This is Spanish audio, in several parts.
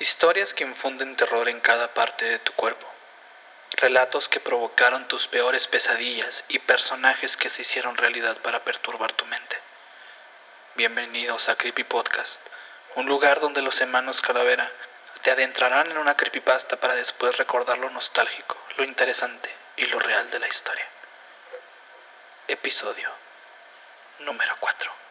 Historias que infunden terror en cada parte de tu cuerpo. Relatos que provocaron tus peores pesadillas y personajes que se hicieron realidad para perturbar tu mente. Bienvenidos a Creepy Podcast, un lugar donde los hermanos Calavera te adentrarán en una creepypasta para después recordar lo nostálgico, lo interesante y lo real de la historia. Episodio número 4.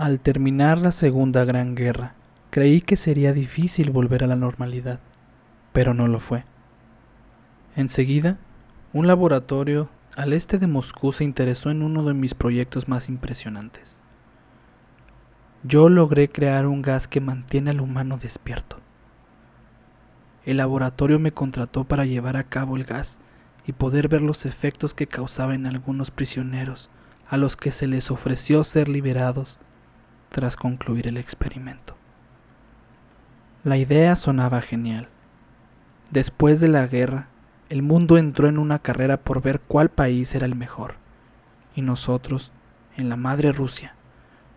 Al terminar la Segunda Gran Guerra, creí que sería difícil volver a la normalidad, pero no lo fue. Enseguida, un laboratorio al este de Moscú se interesó en uno de mis proyectos más impresionantes. Yo logré crear un gas que mantiene al humano despierto. El laboratorio me contrató para llevar a cabo el gas y poder ver los efectos que causaba en algunos prisioneros a los que se les ofreció ser liberados tras concluir el experimento. La idea sonaba genial. Después de la guerra, el mundo entró en una carrera por ver cuál país era el mejor, y nosotros, en la madre Rusia,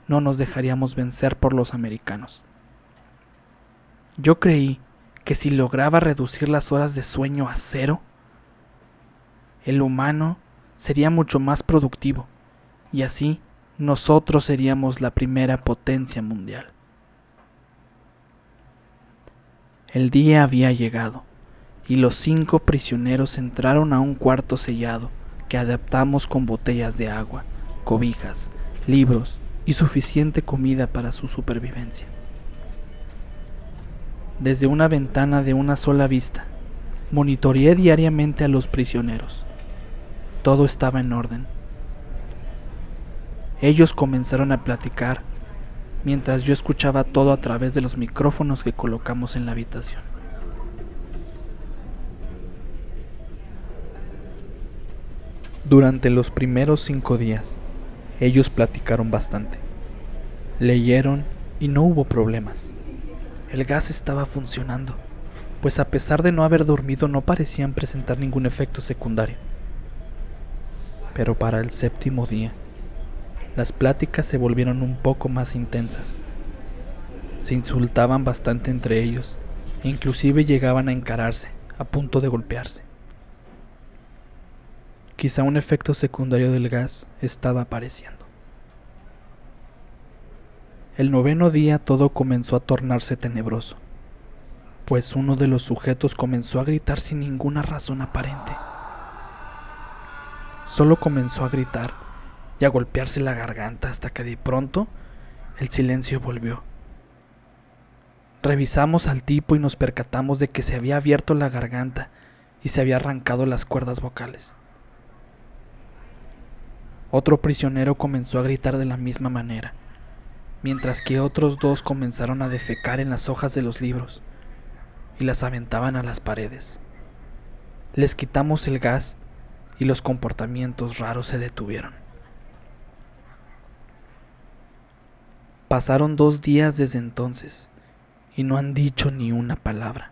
no nos dejaríamos vencer por los americanos. Yo creí que si lograba reducir las horas de sueño a cero, el humano sería mucho más productivo, y así nosotros seríamos la primera potencia mundial. El día había llegado y los cinco prisioneros entraron a un cuarto sellado que adaptamos con botellas de agua, cobijas, libros y suficiente comida para su supervivencia. Desde una ventana de una sola vista, monitoreé diariamente a los prisioneros. Todo estaba en orden ellos comenzaron a platicar mientras yo escuchaba todo a través de los micrófonos que colocamos en la habitación. Durante los primeros cinco días, ellos platicaron bastante. Leyeron y no hubo problemas. El gas estaba funcionando, pues a pesar de no haber dormido no parecían presentar ningún efecto secundario. Pero para el séptimo día, las pláticas se volvieron un poco más intensas. Se insultaban bastante entre ellos e inclusive llegaban a encararse, a punto de golpearse. Quizá un efecto secundario del gas estaba apareciendo. El noveno día todo comenzó a tornarse tenebroso, pues uno de los sujetos comenzó a gritar sin ninguna razón aparente. Solo comenzó a gritar a golpearse la garganta hasta que de pronto el silencio volvió. Revisamos al tipo y nos percatamos de que se había abierto la garganta y se había arrancado las cuerdas vocales. Otro prisionero comenzó a gritar de la misma manera, mientras que otros dos comenzaron a defecar en las hojas de los libros y las aventaban a las paredes. Les quitamos el gas y los comportamientos raros se detuvieron. Pasaron dos días desde entonces y no han dicho ni una palabra.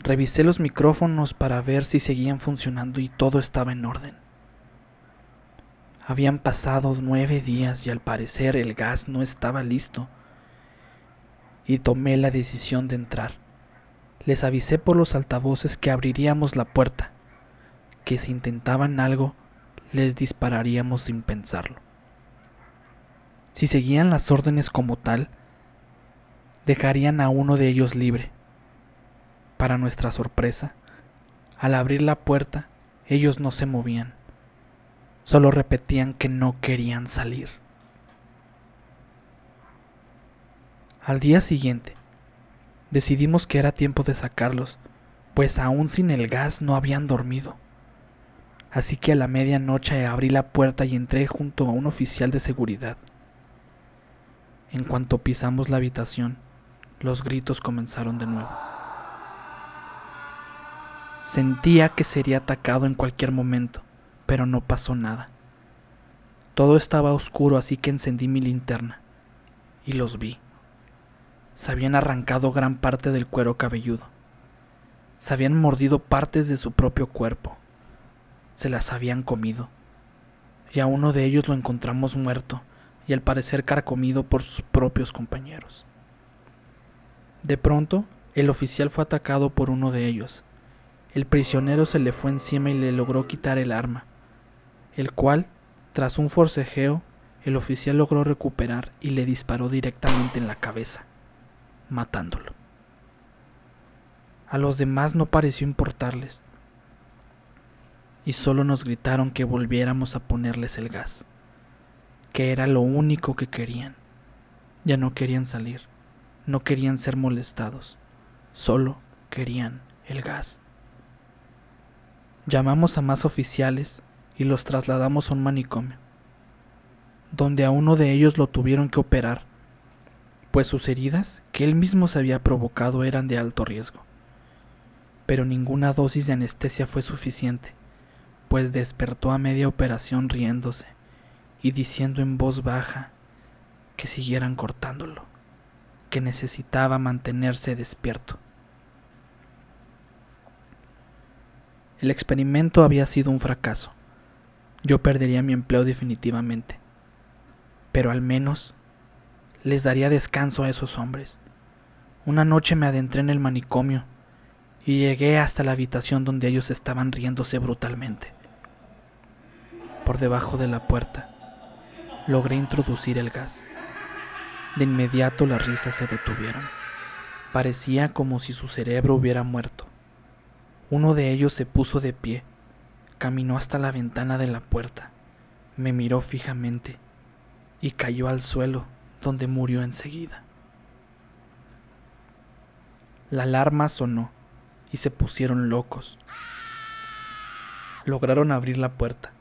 Revisé los micrófonos para ver si seguían funcionando y todo estaba en orden. Habían pasado nueve días y al parecer el gas no estaba listo y tomé la decisión de entrar. Les avisé por los altavoces que abriríamos la puerta, que si intentaban algo les dispararíamos sin pensarlo. Si seguían las órdenes como tal, dejarían a uno de ellos libre. Para nuestra sorpresa, al abrir la puerta, ellos no se movían, solo repetían que no querían salir. Al día siguiente, decidimos que era tiempo de sacarlos, pues aún sin el gas no habían dormido. Así que a la medianoche abrí la puerta y entré junto a un oficial de seguridad. En cuanto pisamos la habitación, los gritos comenzaron de nuevo. Sentía que sería atacado en cualquier momento, pero no pasó nada. Todo estaba oscuro, así que encendí mi linterna y los vi. Se habían arrancado gran parte del cuero cabelludo. Se habían mordido partes de su propio cuerpo. Se las habían comido. Y a uno de ellos lo encontramos muerto y al parecer carcomido por sus propios compañeros. De pronto, el oficial fue atacado por uno de ellos. El prisionero se le fue encima y le logró quitar el arma, el cual, tras un forcejeo, el oficial logró recuperar y le disparó directamente en la cabeza, matándolo. A los demás no pareció importarles, y solo nos gritaron que volviéramos a ponerles el gas, que era lo único que querían. Ya no querían salir, no querían ser molestados, solo querían el gas. Llamamos a más oficiales y los trasladamos a un manicomio donde a uno de ellos lo tuvieron que operar, pues sus heridas que él mismo se había provocado eran de alto riesgo. Pero ninguna dosis de anestesia fue suficiente, pues despertó a media operación riéndose y diciendo en voz baja que siguieran cortándolo, que necesitaba mantenerse despierto. El experimento había sido un fracaso. Yo perdería mi empleo definitivamente pero al menos les daría descanso a esos hombres. Una noche me adentré en el manicomio y llegué hasta la habitación donde ellos estaban riéndose brutalmente. Por debajo de la puerta logré introducir el gas. De inmediato las risas se detuvieron. Parecía como si su cerebro hubiera muerto. Uno de ellos se puso de pie, caminó hasta la ventana de la puerta, me miró fijamente y cayó al suelo, donde murió enseguida. La alarma sonó y se pusieron locos. Lograron abrir la puerta.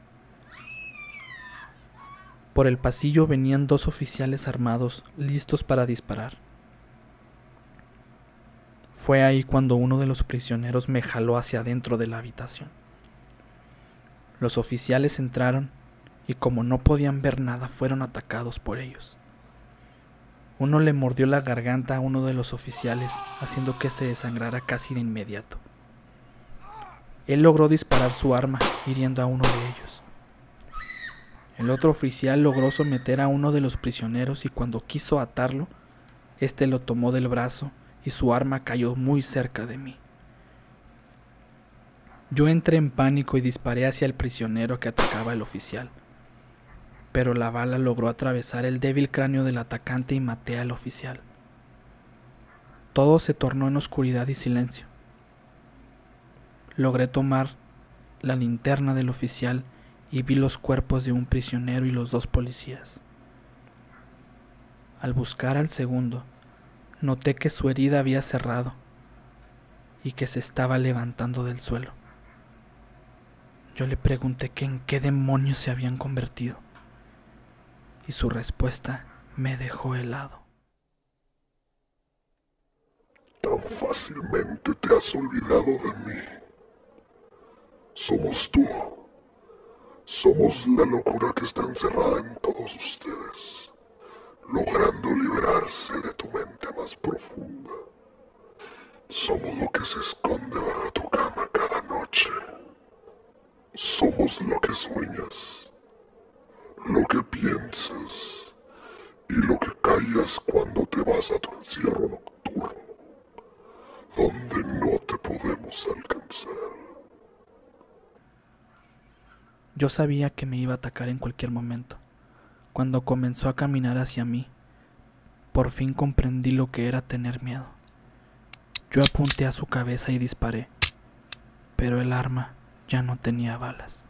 Por el pasillo venían dos oficiales armados listos para disparar. Fue ahí cuando uno de los prisioneros me jaló hacia adentro de la habitación. Los oficiales entraron y como no podían ver nada fueron atacados por ellos. Uno le mordió la garganta a uno de los oficiales, haciendo que se desangrara casi de inmediato. Él logró disparar su arma, hiriendo a uno de ellos. El otro oficial logró someter a uno de los prisioneros y cuando quiso atarlo, éste lo tomó del brazo y su arma cayó muy cerca de mí. Yo entré en pánico y disparé hacia el prisionero que atacaba al oficial pero la bala logró atravesar el débil cráneo del atacante y maté al oficial. Todo se tornó en oscuridad y silencio. Logré tomar la linterna del oficial y vi los cuerpos de un prisionero y los dos policías. Al buscar al segundo, noté que su herida había cerrado y que se estaba levantando del suelo. Yo le pregunté que en qué demonios se habían convertido y su respuesta me dejó helado. Tan fácilmente te has olvidado de mí. Somos tú. Somos la locura que está encerrada en todos ustedes, logrando liberarse de tu mente más profunda. Somos lo que se esconde bajo tu cama cada noche. Somos lo que sueñas lo que piensas y lo que callas cuando te vas a tu encierro nocturno, donde no te podemos alcanzar. Yo sabía que me iba a atacar en cualquier momento. Cuando comenzó a caminar hacia mí, por fin comprendí lo que era tener miedo. Yo apunté a su cabeza y disparé, pero el arma ya no tenía balas.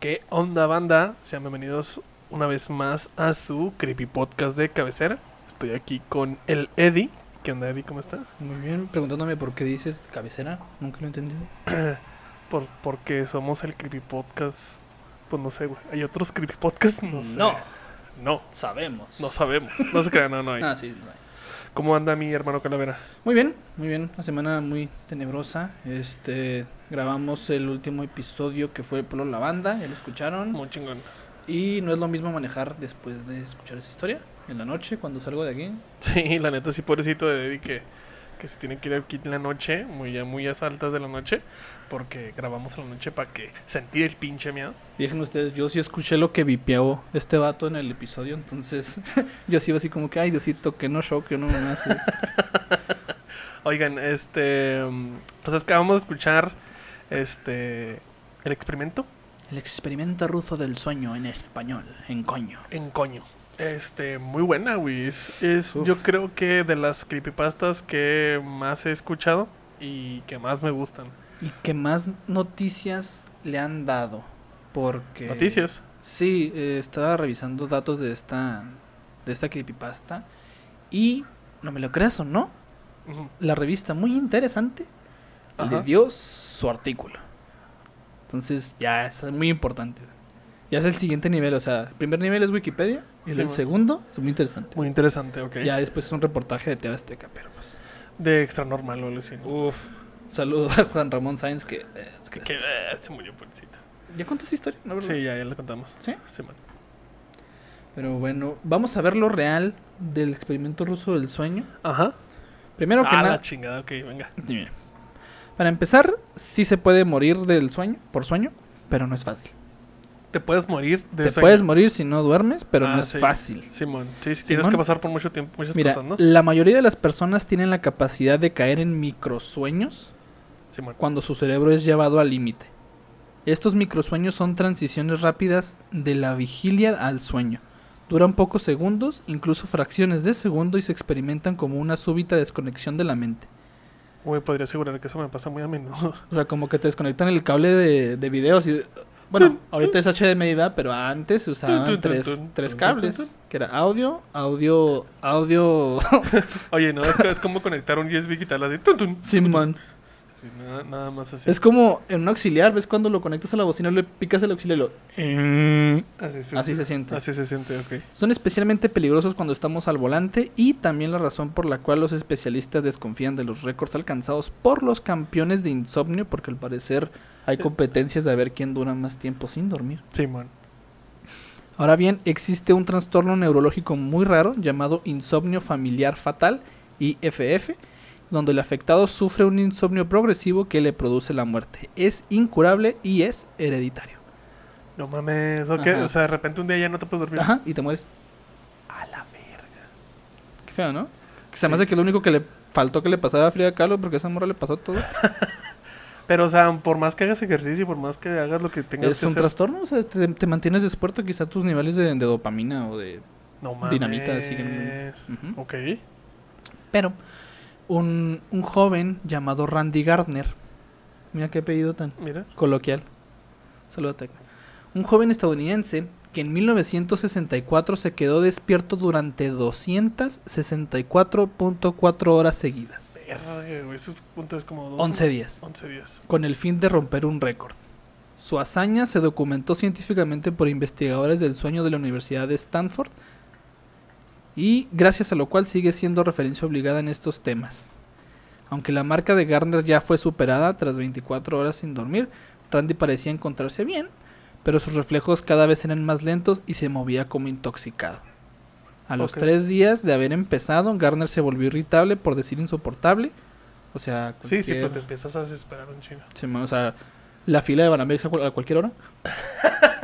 ¿Qué onda banda? Sean bienvenidos una vez más a su creepy podcast de cabecera. Estoy aquí con el Eddie. ¿Qué onda Eddie? ¿Cómo está? Muy bien, preguntándome por qué dices cabecera, nunca lo he entendido. Por, porque somos el creepy podcast. Pues no sé, güey. ¿Hay otros creepy podcasts? No sé. No. No, Sabemos. no sabemos. No se crean, no, no hay. Ah, sí, no hay. ¿Cómo anda mi hermano Calavera? Muy bien, muy bien. Una semana muy tenebrosa. Este, grabamos el último episodio que fue Polo la banda, ya lo escucharon. Muy chingón. Y no es lo mismo manejar después de escuchar esa historia, en la noche, cuando salgo de aquí. Sí, la neta sí, pobrecito de que, que se tiene que ir aquí en la noche, muy, ya muy a altas de la noche, porque grabamos en la noche para que sentir el pinche miedo. Dejen ustedes, yo sí escuché lo que vipeó este vato en el episodio, entonces yo sí iba así como que, ay Diosito, que no show, que no me hace. Oigan, este, pues acabamos de escuchar, este, el experimento El experimento ruso del sueño en español, en coño. en coño. Este, muy buena, güey. Es, yo creo que de las creepypastas que más he escuchado y que más me gustan. Y que más noticias le han dado, porque... Noticias. Sí, eh, estaba revisando datos de esta, de esta creepypasta y, no me lo creas o no, la revista muy interesante Ajá. le dio su artículo. Entonces ya es muy importante. Ya es el siguiente nivel, o sea, el primer nivel es Wikipedia y Sí, el bueno. segundo es muy interesante. Muy interesante, ok. Ya después es un reportaje de TV Azteca, pero pues... De extra normal, o así. Uf, saludo a Juan Ramón Sáenz que... eh, que- Que eh, se murió, pobrecito. ¿Ya conté esa historia? Sí, ya, ya le contamos. ¿Sí? Sí, man. Pero bueno, vamos a ver lo real del experimento ruso del sueño. Ajá. Primero que Ah, nada... la chingada, ok, venga. Para empezar, sí se puede morir del sueño, por sueño, pero no es fácil. Te puedes morir de Te sueño. puedes morir si no duermes, pero Ah, no es sí. fácil. Simón, sí, sí, tienes Simón. que pasar por mucho tiempo, muchas Mira, cosas, ¿no? la mayoría de las personas tienen la capacidad de caer en microsueños Simón. cuando su cerebro es llevado al límite. Estos microsueños son transiciones rápidas de la vigilia al sueño. Duran pocos segundos, incluso fracciones de segundo, y se experimentan como una súbita desconexión de la mente. Güey, podría asegurar que eso me pasa muy a menudo. O sea, como que te desconectan el cable de, de videos y... Bueno, ahorita es HDMI, ¿verdad? pero antes se usaban tres, tres cables. Que era audio, audio, audio... Oye, no, es, es como conectar un USB y quitarla así. Simón. Sí, nada, nada más así. Es como en un auxiliar, ¿ves? Cuando lo conectas a la bocina, le picas el auxiliar y lo... Así se, Así se siente. Así se siente, ok. Son especialmente peligrosos cuando estamos al volante y también la razón por la cual los especialistas desconfían de los récords alcanzados por los campeones de insomnio, porque al parecer hay competencias de ver quién dura más tiempo sin dormir. Simón. Ahora bien, existe un trastorno neurológico muy raro llamado insomnio familiar fatal, IFF, donde el afectado sufre un insomnio progresivo que le produce la muerte. Es incurable y es hereditario. No mames. O sea, de repente un día ya no te puedes dormir. Ajá, y te mueres. A la verga. Qué feo, ¿no? Que se me Sí. hace que lo único que le faltó que le pasara a Frida Kahlo porque a esa morra le pasó todo. Pero, o sea, por más que hagas ejercicio, por más que hagas lo que tengas es que un hacer. trastorno, o sea, te, te mantienes despierto, quizá tus niveles de, de dopamina o de... No mames. dinamita siguen- Ujú. Ok. Pero un, un joven llamado Randy Gardner, mira qué apellido tan Mira. coloquial. Un joven estadounidense que en 1964 se quedó despierto durante 264.4 horas seguidas, Verga. Eso es, ¿cuánto es como dos. 11 días. 11 días. con el fin de romper un récord. Su hazaña se documentó científicamente por investigadores del sueño de la Universidad de Stanford y gracias a lo cual sigue siendo referencia obligada en estos temas. Aunque la marca de Garner ya fue superada tras 24 horas sin dormir, Randy parecía encontrarse bien, pero sus reflejos cada vez eran más lentos y se movía como intoxicado. A los tres días de haber empezado, Garner se volvió irritable, por decir insoportable. O sea, Sí, sí, pues te empiezas a desesperar un. Sí, man, o sea, la fila de Banamex a cualquier hora.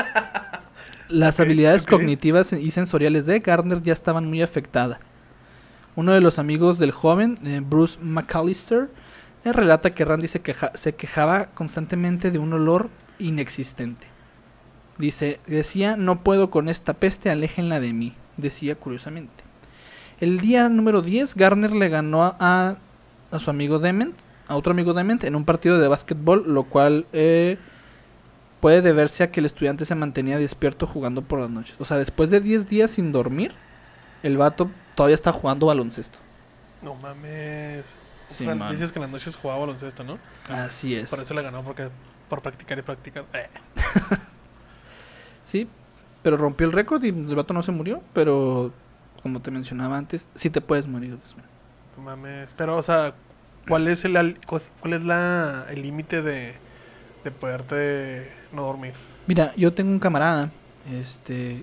Las habilidades cognitivas y sensoriales de Gardner ya estaban muy afectadas. Uno de los amigos del joven, eh, Bruce McAllister, eh, relata que Randy se, queja- se quejaba constantemente de un olor inexistente. Dice, decía, no puedo con esta peste, aléjenla de mí, decía curiosamente. El día número 10, Garner le ganó a, a- a su amigo Dement, a otro amigo Dement, en un partido de básquetbol, lo cual, eh, puede deberse a que el estudiante se mantenía despierto jugando por las noches. O sea, después de 10 días sin dormir, el vato todavía está jugando baloncesto. No mames. O Sí, sea, man. dices que en las noches jugaba baloncesto, ¿no? Así es. Por eso le ganó, porque por practicar y practicar. Eh, Sí, pero rompió el récord y el vato no se murió, pero como te mencionaba antes, sí te puedes morir no mames. Pero, o sea, ¿cuál es el cuál es la el límite de, de poderte no dormir? Mira, yo tengo un camarada, este,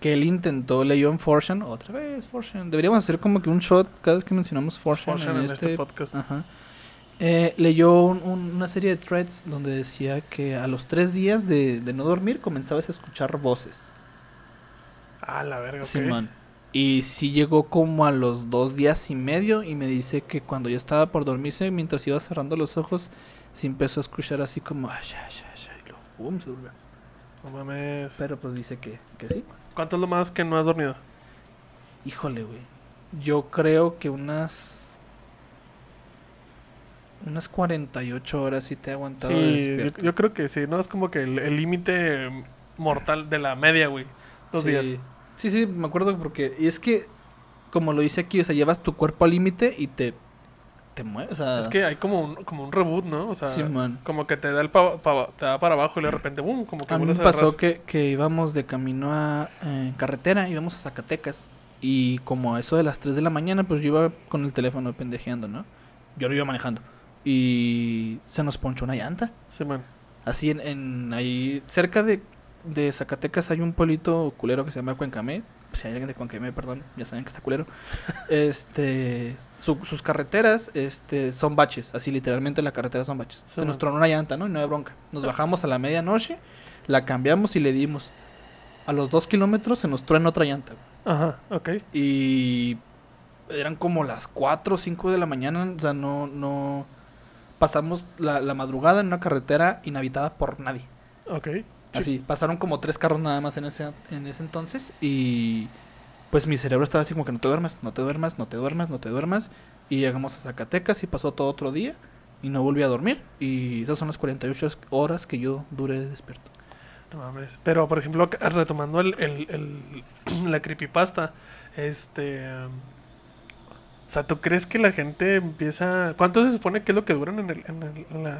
que él intentó, leyó en Fortune, otra vez Fortune. Deberíamos hacer como que un shot cada vez que mencionamos Fortune, Fortune en, en este, este podcast. Ajá. Eh, leyó un- un- una serie de threads donde decía que a los tres días de, de no dormir comenzabas a escuchar voces. Ah, la verga, ok. Simón. Y sí llegó como a los dos días y medio y me dice que cuando ya estaba por dormirse, mientras iba cerrando los ojos, sí empezó a escuchar así como... "Ay, ay, ay, ay", y luego, pum, se durmió. No mames. Pero pues dice que, que sí. ¿Cuánto es lo más que no has dormido? Híjole, güey. Yo creo que unas... Unas 48 horas sí te he aguantado Sí, yo, yo creo que sí, ¿no? Es como que el el límite mortal de la media, güey. Dos sí. días. Sí, sí, me acuerdo porque... Y es que, como lo dice aquí, o sea, llevas tu cuerpo al límite y te... Te mueves, o sea... Es que hay como un, como un reboot, ¿no? O sea, Sí, man. como que te da el pa- pa- te da para abajo y de repente, boom, como que A mí me pasó que, que íbamos de camino a eh, carretera, íbamos a Zacatecas. Y como a eso de las 3 de la mañana, pues yo iba con el teléfono pendejeando, ¿no? Yo lo iba manejando. Y se nos ponchó una llanta. Sí, man. Así en, en ahí, cerca de, de Zacatecas hay un pueblito culero que se llama Cuencamé. Si hay alguien de Cuencamé, perdón, ya saben que está culero. Este, su- sus carreteras este, son baches, así literalmente la carretera son baches. Sí, se nos tronó una llanta, ¿no? Y no hay bronca. Nos bajamos a la medianoche, la cambiamos y le dimos. A los dos kilómetros se nos truena otra llanta. Ajá, ok. Y eran como las 4 o 5 de la mañana, o sea, no, no... Pasamos la, la madrugada en una carretera inhabitada por nadie. Ok. Sí. Así, pasaron como tres carros nada más en ese, en ese entonces y pues mi cerebro estaba así como que no te duermas, no te duermas, no te duermas, no te duermas. Y llegamos a Zacatecas y pasó todo otro día y no volví a dormir. Y esas son las 48 horas que yo duré despierto. No mames. Pero, por ejemplo, retomando el, el, el- la creepypasta, este... O sea, ¿tú crees que la gente empieza... ¿Cuánto se supone que es lo que duran en, el, en, el- en la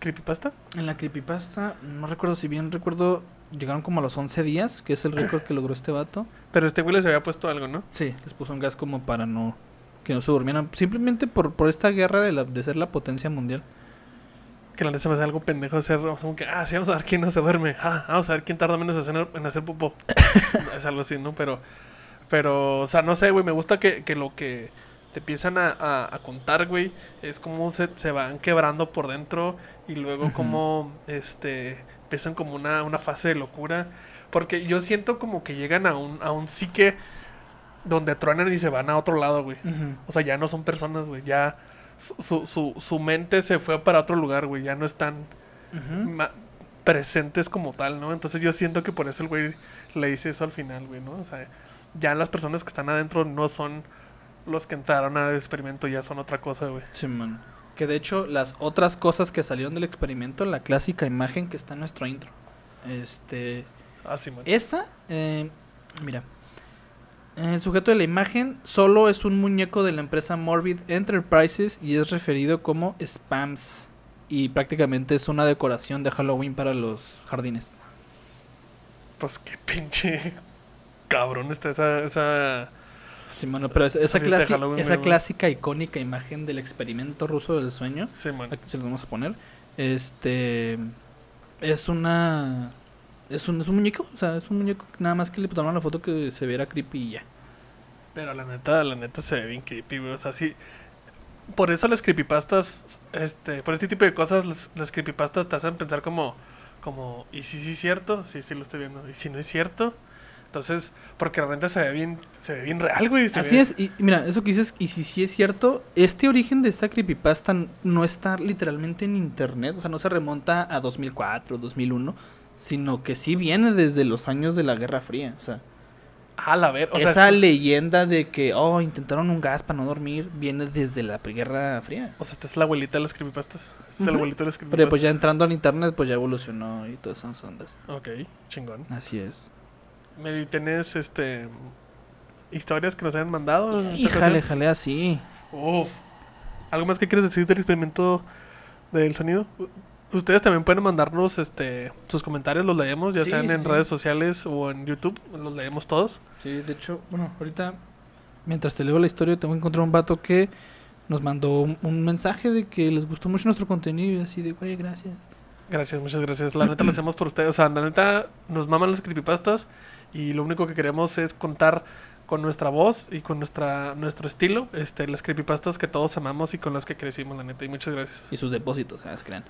creepypasta? En la creepypasta, no recuerdo si bien recuerdo, llegaron como a los 11 días, que es el récord que logró este vato. Pero este güey les había puesto algo, ¿no? Sí, les puso un gas como para no que no se durmieran, simplemente por, por esta guerra de, la, de ser la potencia mundial. Que la neta se me hace algo pendejo hacer, o sea, como que, ah, sí, vamos a ver quién no se duerme, ah, vamos a ver quién tarda menos en hacer, en hacer popó. es algo así, ¿no? Pero, pero, o sea, no sé, güey, me gusta que, que lo que te empiezan a, a- a contar, güey, es como se, se van quebrando por dentro y luego como, este, empiezan como una, una fase de locura. Porque yo siento como que llegan a un, a un psique donde truenan y se van a otro lado, güey. O sea, ya no son personas, güey. Ya su, su, su, mente se fue para otro lugar, güey. Ya no están presentes como tal, ¿no? Entonces yo siento que por eso el güey le dice eso al final, güey, ¿no? O sea, ya las personas que están adentro no son los que entraron al experimento, ya son otra cosa, güey. Sí, man. Que de hecho, las otras cosas que salieron del experimento, la clásica imagen que está en nuestro intro. Este. Así, man. Esa, eh, mira. El sujeto de la imagen solo es un muñeco de la empresa Morbid Enterprises y es referido como Spams. Y prácticamente es una decoración de Halloween para los jardines. Pues qué pinche cabrón está esa... esa... Sí, mano, pero es- esa, de clasi- esa clásica icónica imagen del experimento ruso del sueño Sí. Aquí se los vamos a poner. Este es una es un, es un muñeco, o sea, es un muñeco nada más que le tomaron la foto que se viera creepy y ya. Pero la neta, la neta se ve bien creepy, güey. O sea, sí... Por eso las creepypastas, este, por este tipo de cosas, las, las creepypastas te hacen pensar como, como, ¿y si sí es cierto? Sí, sí lo estoy viendo. ¿Y si no es cierto? Entonces, porque neta se ve bien, se ve bien real, güey. se Así ve- es, y mira, eso que dices, y si sí es cierto, este origen de esta creepypasta no está literalmente en internet, o sea, no se remonta a 2004, 2001, sino que sí viene desde los años de la Guerra Fría, o sea, A la ver, o sea, Esa es- leyenda de que, oh, intentaron un gas para no dormir, viene desde la Guerra Fría. o sea, esta es la abuelita de las creepypastas. Es el Ujú. abuelito de las Pero creepypastas. pues ya entrando al internet, pues ya evolucionó y todas esas ondas. Ok, chingón. Así es. Me ¿Tienes, este... Historias que nos hayan mandado? Híjale, jale así. Uf. ¿Algo más que quieres decir del experimento del sonido? Ustedes también pueden mandarnos este sus comentarios, los leemos, ya Sí, sean sí, en sí. redes sociales o en YouTube, los leemos todos. Sí, de hecho, bueno, ahorita, mientras te leo la historia, tengo que encontrar un vato que nos mandó un, un mensaje de que les gustó mucho nuestro contenido y así de, güey, gracias. Gracias, muchas gracias. La neta lo hacemos por ustedes. O sea, la neta nos maman las creepypastas y lo único que queremos es contar con nuestra voz y con nuestra nuestro estilo, este las creepypastas que todos amamos y con las que crecimos, la neta. Y muchas gracias. Y sus depósitos, ¿sabes? Crean.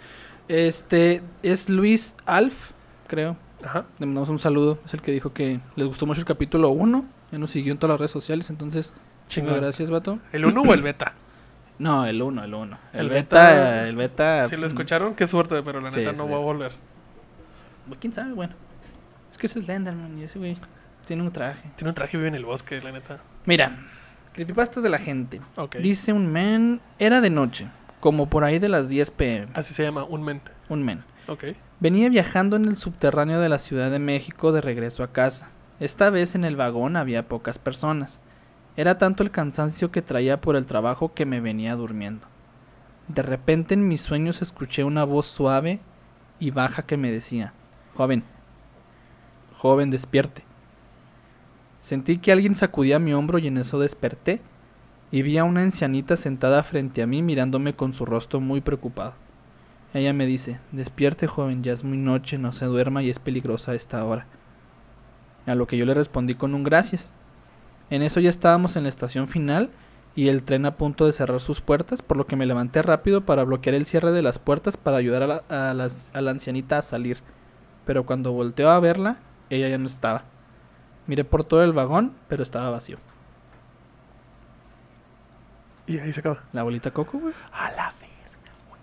Este es Luis Alf, creo. Ajá. Le mandamos un saludo. Es el que dijo que les gustó mucho el capítulo 1. Ya nos siguió en todas las redes sociales. Entonces, chingo gracias, vato. ¿El 1 o el beta? No, el 1, el 1. El, El beta, beta- el beta. Si lo escucharon, qué suerte, pero la neta sí, no sí. voy a volver. mm, ¿Quién sabe? Bueno. Que ese es Slenderman y ese güey tiene un traje. Tiene un traje vive en el bosque, la neta. Mira, creepypastas de la gente. Dice un men, era de noche, como por ahí de las 10 pm. Así se llama, un men. Un men. Venía viajando en el subterráneo de la Ciudad de México de regreso a casa. Esta vez en el vagón había pocas personas. Era tanto el cansancio que traía por el trabajo que me venía durmiendo. De repente en mis sueños escuché una voz suave y baja que me decía, joven, joven, despierte. Sentí que alguien sacudía mi hombro y en eso desperté y vi a una ancianita sentada frente a mí mirándome con su rostro muy preocupado. Ella me dice, despierte joven, ya es muy noche, no se duerma y es peligrosa esta hora. A lo que yo le respondí con un gracias. En eso ya estábamos en la estación final y el tren a punto de cerrar sus puertas, por lo que me levanté rápido para bloquear el cierre de las puertas para ayudar a la, a la ancianita a salir. Pero cuando volteó a verla, ella ya no estaba. Miré por todo el vagón, pero estaba vacío. Y ahí se acaba. La abuelita Coco, güey. A la verga, güey.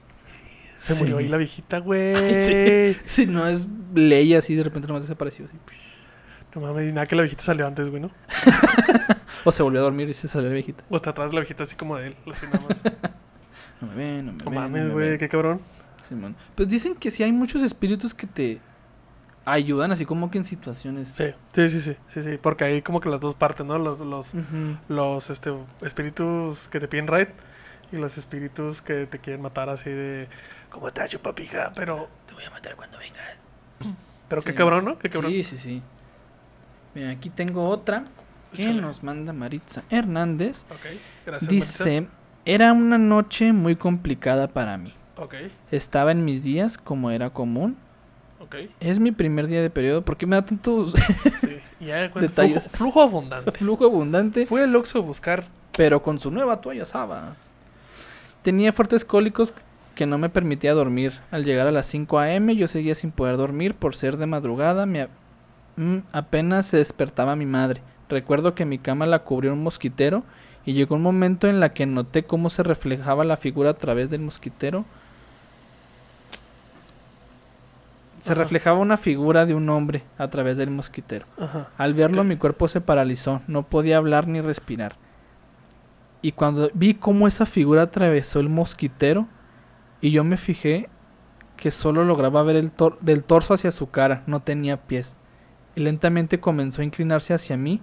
Se Sí. murió ahí la viejita, güey. Sí. Si no es ley así, de repente nomás desapareció. así. No mames, y nada que la viejita salió antes, güey, ¿no? O se volvió a dormir y se salió la viejita. O hasta atrás la viejita así como de él, así nada más. No me ven, no me No ven. no mames, me güey, qué cabrón. Simón. Pues dicen que sí hay muchos espíritus que te ayudan así como que en situaciones. Sí, sí, sí, sí, sí, sí, porque hay como que las dos partes, ¿no? Los, los, los este, espíritus que te piden raid y los espíritus que te quieren matar así de... ¿Cómo estás, chupapija? Pero... Te voy a matar cuando vengas. Pero qué cabrón, ¿no? Qué cabrón. Sí, sí, sí. Mira, aquí tengo otra que Échale. nos manda Maritza Hernández. Ok, gracias. Dice, era una noche muy complicada para mí. Ok, Estaba en mis días como era común. Es mi primer día de periodo. ¿Por qué me da tanto sí. Y ya de cuenta, Detalles. Flujo, flujo abundante. flujo abundante? Fue el Oxxo a buscar... pero con su nueva toalla Saba. Tenía fuertes cólicos que no me permitía dormir. Al llegar a las 5 a.m. yo seguía sin poder dormir por ser de madrugada. Me a- mm, apenas se despertaba mi madre. Recuerdo que mi cama la cubrió un mosquitero y llegó un momento en la que noté cómo se reflejaba la figura a través del mosquitero. Se Ajá. reflejaba una figura de un hombre a través del mosquitero. Ajá. Al verlo mi cuerpo se paralizó, no podía hablar ni respirar. Y cuando vi cómo esa figura atravesó el mosquitero y yo me fijé que solo lograba ver el tor- del torso hacia su cara, no tenía pies. Y lentamente comenzó a inclinarse hacia mí,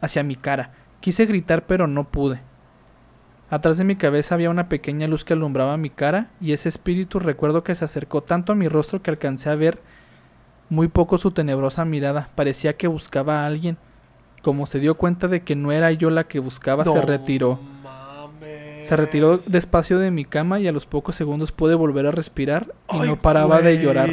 hacia mi cara. Quise gritar pero no pude. Atrás de mi cabeza había una pequeña luz que alumbraba mi cara y ese espíritu recuerdo que se acercó tanto a mi rostro que alcancé a ver muy poco su tenebrosa mirada. Parecía que buscaba a alguien. Como se dio cuenta de que no era yo la que buscaba, se retiró. mames. Se retiró despacio de mi cama y a los pocos segundos pude volver a respirar y Ay, no paraba de llorar.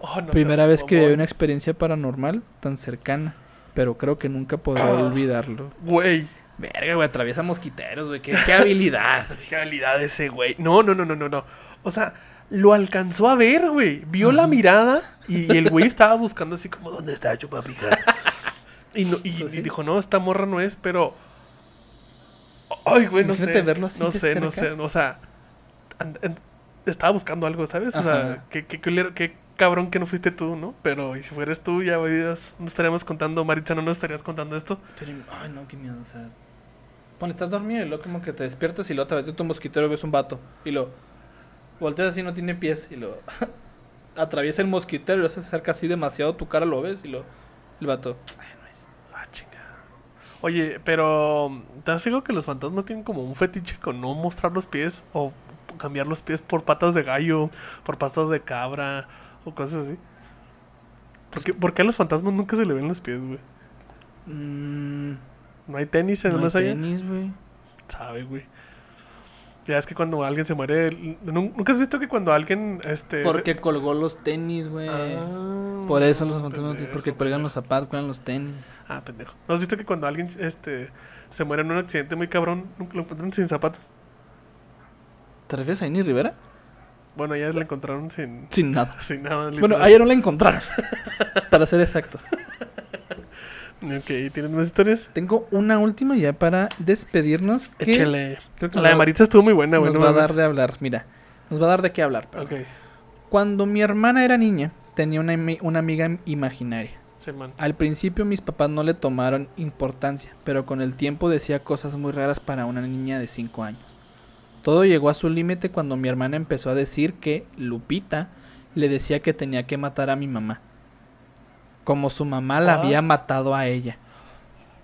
Oh, no Primera vez que viví una experiencia paranormal tan cercana, pero creo que nunca podré Ah. olvidarlo. Güey, Verga, güey, atraviesa mosquiteros, güey. Qué, qué habilidad. qué habilidad ese güey. No, no, no, no, no, no. O sea, lo alcanzó a ver, güey. Vio la mirada y, y el güey estaba buscando así como, ¿dónde está chupapija? Y, no, y, Pues y dijo, no, esta morra no es, pero... Ay, güey, no sé. Imagínate verlo así no sé, no sé. O sea, and- and- estaba buscando algo, ¿sabes? O sea, qué, qué, qué cabrón que no fuiste tú, ¿no? Pero, y si fueras tú, ya verías, no estaríamos contando, Maritza, no nos estarías contando esto. Pero, ay, no, qué miedo, o sea. Bueno, estás dormido y luego como que te despiertas y luego a través de tu mosquitero ves un vato. Y lo volteas así, no tiene pies. Y lo atraviesa el mosquitero y lo se acerca así demasiado, tu cara lo ves y lo. El vato. Ah, chingada. Oye, pero, ¿te has fijado que los fantasmas tienen como un fetiche con no mostrar los pies o cambiar los pies por patas de gallo, por patas de cabra o cosas así? ¿Por qué, por qué a los fantasmas nunca se le ven los pies, güey? Mmm. ¿No hay tenis en el no hay más allá? tenis, güey. Sabe, güey. Ya es que cuando alguien se muere. ¿nun- ¿Nunca has visto que cuando alguien. Este, Porque se- colgó los tenis, güey. Ah, Por eso los fantasmas, porque cuelgan los zapatos, cuelgan los tenis. Ah, pendejo. ¿No has visto que cuando alguien este, se muere en un accidente muy cabrón, nunca lo encuentran sin zapatos? ¿Te refieres a Inés Rivera? Bueno, ya la encontraron sin, Sin nada. sin nada. Bueno, literal. ayer no la encontraron. para ser exactos. Ok, ¿tienes más historias? Tengo una última ya para despedirnos. Que Échale. creo que La de Maritza estuvo muy buena, güey. nos no va a dar de hablar. Mira, nos va a dar de qué hablar. perdón. Ok, Cuando mi hermana era niña, tenía una, una amiga imaginaria. sí, man. Al principio mis papás no le tomaron importancia, pero con el tiempo decía cosas muy raras para una niña de 5 años. Todo llegó a su límite cuando mi hermana empezó a decir que Lupita le decía que tenía que matar a mi mamá, como su mamá la Ah. había matado a ella.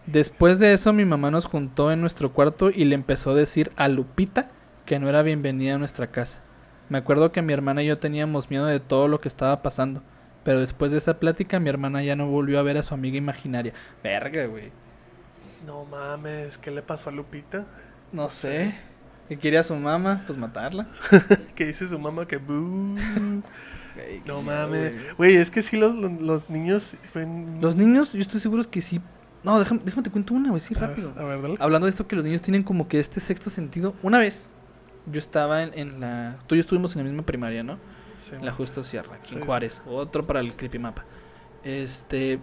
Después de eso mi mamá nos juntó en nuestro cuarto y le empezó a decir a Lupita que no era bienvenida a nuestra casa. Me acuerdo que mi hermana y yo teníamos miedo de todo lo que estaba pasando. Pero después de esa plática, mi hermana ya no volvió a ver a su amiga imaginaria. Verga, güey. No mames, ¿qué le pasó a Lupita? No sé. ¿Qué quería su mamá? Pues matarla. ¿Qué dice su mamá? Que No mames. Güey, es que sí, los, los, los niños. ven- Los niños, yo estoy seguro que sí. No, déjame, déjame te cuento una, güey, sí, A ver, rápido. A ver, dale. Hablando de esto, que los niños tienen como que este sexto sentido. Una vez, yo estaba en, en la. Tú y yo estuvimos en la misma primaria, ¿no? Sí, En la. Justo Sierra, aquí en. Juárez. Otro para el creepymapa. Este.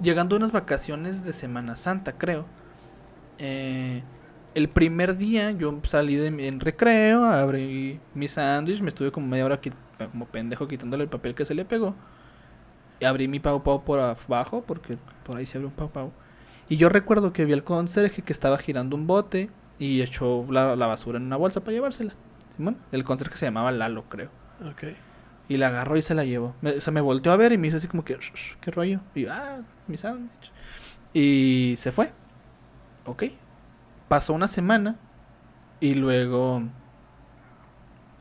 Llegando a unas vacaciones de Semana Santa, creo. eh, el primer día yo salí de mi- en recreo, abrí mi sándwich, me estuve como media hora qui- como pendejo quitándole el papel que se le pegó. Y abrí mi pau pau por abajo, porque por ahí se abre un pau pau. Y yo recuerdo que vi al conserje que estaba girando un bote y echó la, la basura en una bolsa para llevársela. Simón, el conserje se llamaba Lalo, creo. Ok. Y la agarró y se la llevó. Me, o sea, me volteó a ver y me hizo así como que, "Shh, shh, ¿qué rollo? Y yo, ah, mi sándwich. Y se fue. Ok. Pasó una semana y luego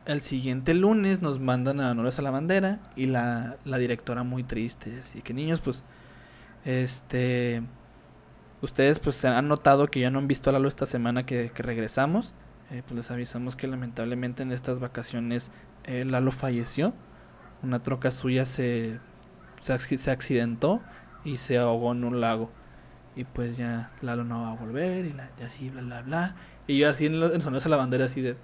el siguiente lunes nos mandan a Honores a la Bandera y la, la directora muy triste. Así que niños, pues, este... Ustedes pues han notado que ya no han visto a Lalo esta semana que, que regresamos. Eh, pues les avisamos que lamentablemente en estas vacaciones eh, Lalo falleció. Una troca suya se, se, se accidentó y se ahogó en un lago. Y pues ya Lalo no va a volver y, la, y así, bla, bla, bla. Y yo así en, lo- en a la Bandera así de...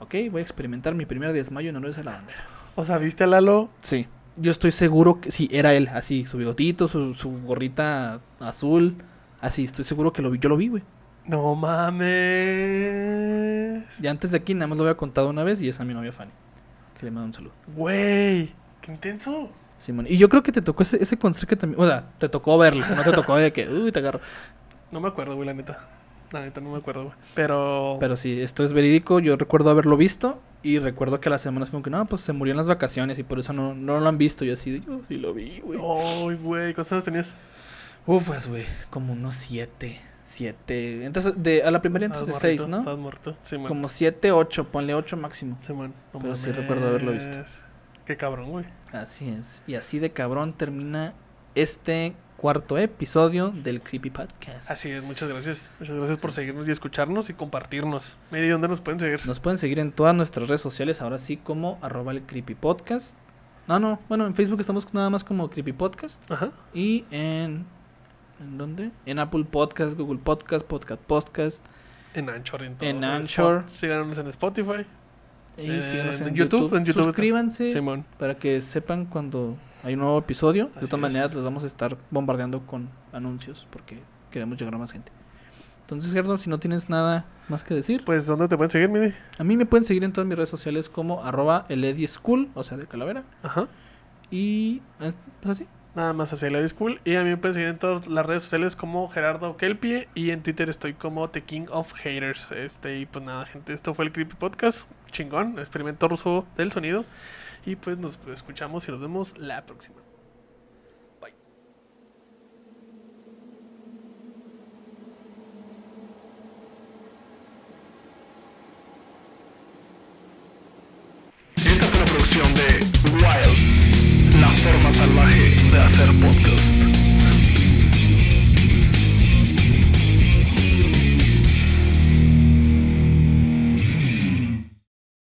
Ok, voy a experimentar mi primer desmayo en Honores a la Bandera. O sea, ¿viste a Lalo? Sí. Yo estoy seguro que sí, era él, así, su bigotito, su, su gorrita azul. Así, estoy seguro que lo vi, yo lo vi, güey. No mames. Y antes de aquí nada más lo había contado una vez y es a mi novia Fanny. Que le mando un saludo. Güey, qué intenso. Simón. Y yo creo que te tocó ese, ese conserje también. O sea, te tocó verlo. No te tocó de que, uy, te agarro. No me acuerdo, güey, la neta. La neta no me acuerdo, güey. Pero. Pero sí, esto es verídico. Yo recuerdo haberlo visto. Y recuerdo que a las semanas fue como que, no, pues se murió en las vacaciones y por eso no, no lo han visto. Y así, yo sí lo vi, güey. Ay, güey, ¿cuántos años tenías? Uf, pues, güey, como unos siete. Siete. Entonces, de, a la primaria entonces de seis, ¿no? Estabas muerto. Sí, man. Como siete, ocho. Ponle ocho máximo. Sí, man. No Pero sí recuerdo haberlo visto. Qué cabrón, güey. Así es. Y así de cabrón termina este cuarto episodio del Creepy Podcast. Así es, muchas gracias. Muchas gracias por seguirnos y escucharnos y compartirnos. Mire, ¿dónde nos pueden seguir? Nos pueden seguir en todas nuestras redes sociales, ahora sí como arroba el Creepy Podcast. No, no, bueno, en Facebook estamos nada más como Creepy Podcast. Ajá. Y en... ¿En dónde? En Apple Podcast, Google Podcast, Podcast Podcast. En Anchor. En, todo. En Anchor. Síganos en Spotify. Y Eh, síganos en YouTube, en YouTube Suscríbanse Simón. para que sepan cuando hay un nuevo episodio. De todas maneras, les vamos a estar bombardeando con anuncios porque queremos llegar a más gente. Entonces, Gerardo, si no tienes nada más que decir. Pues, ¿dónde te pueden seguir, Midi? A mí me pueden seguir en todas mis redes sociales como arroba school, o sea, de calavera. Ajá. Y, eh, pues así. Nada más así, Lady School. Y a mí me pueden seguir en todas las redes sociales como Gerardo Kelpie. Y en Twitter estoy como The King of Haters. Este, y pues nada, gente, esto fue el Creepy Podcast. Chingón, experimento ruso del sonido. Y pues nos escuchamos y nos vemos la próxima. Bye. Esta es la producción de Wild, la forma salvaje de hacer podcast.